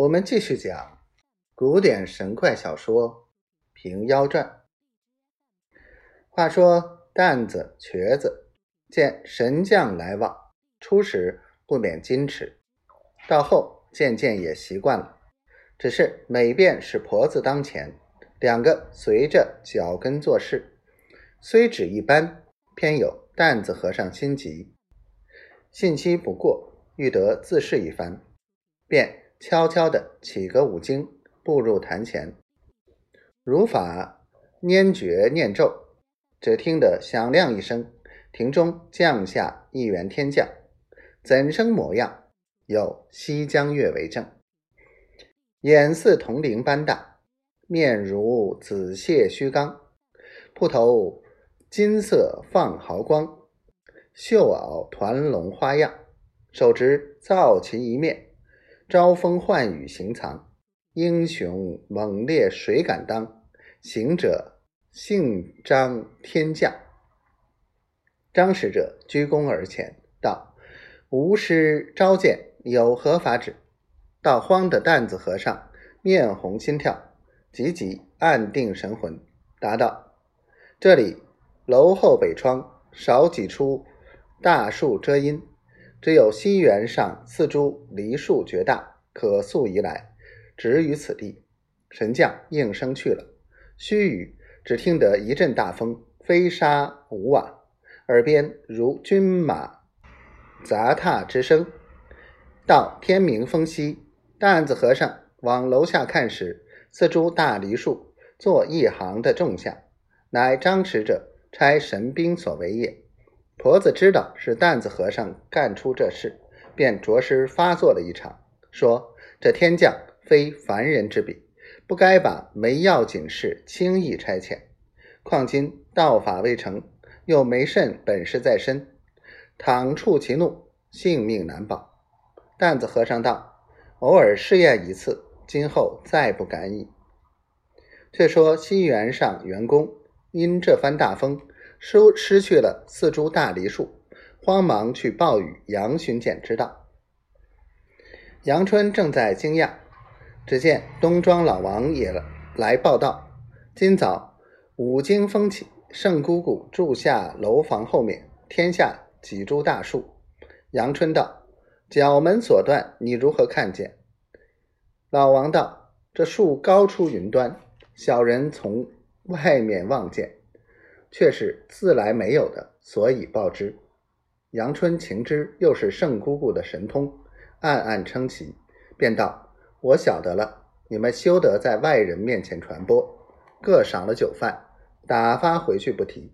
我们继续讲古典神怪小说《平妖传》。话说担子、瘸子见神将来往，初时不免矜持，到后渐渐也习惯了。只是每遍是婆子当前，两个随着脚跟做事，虽只一般，偏有担子和尚心急，信息不过，欲得自试一番，便。悄悄地起个五经，步入坛前，如法拈诀念咒，只听得响亮一声，亭中降下一员天将，怎生模样？有西江月为证，眼似铜铃般大，面如紫蟹须刚，铺头金色放毫光，绣袄团龙花样，手执皂旗一面。招风唤雨行藏，英雄猛烈谁敢当？行者姓张天降。张使者鞠躬而前，道：“吾师召见，有何法旨？”道荒的担子和尚面红心跳，急急暗定神魂，答道：“这里楼后北窗少几处大树遮阴。”只有西园上四株梨树绝大，可溯移来，止于此地。神将应声去了。须臾，只听得一阵大风，飞沙舞瓦，耳边如军马杂踏之声。到天明风息，担子和尚往楼下看时，四株大梨树作一行的种下，乃张持者差神兵所为也。婆子知道是担子和尚干出这事，便着实发作了一场，说：“这天将非凡人之比，不该把没要紧事轻易差遣。况今道法未成，又没甚本事在身，倘触其怒，性命难保。”担子和尚道：“偶尔试验一次，今后再不敢矣。”却说西园上员工因这番大风。失失去了四株大梨树，慌忙去报与杨巡检知道。杨春正在惊讶，只见东庄老王也来报道：今早五更风起，圣姑姑住下楼房后面，天下几株大树。杨春道：“角门所断，你如何看见？”老王道：“这树高出云端，小人从外面望见。”却是自来没有的，所以报之。杨春情之又是圣姑姑的神通，暗暗称奇，便道：“我晓得了，你们休得在外人面前传播。”各赏了酒饭，打发回去不提。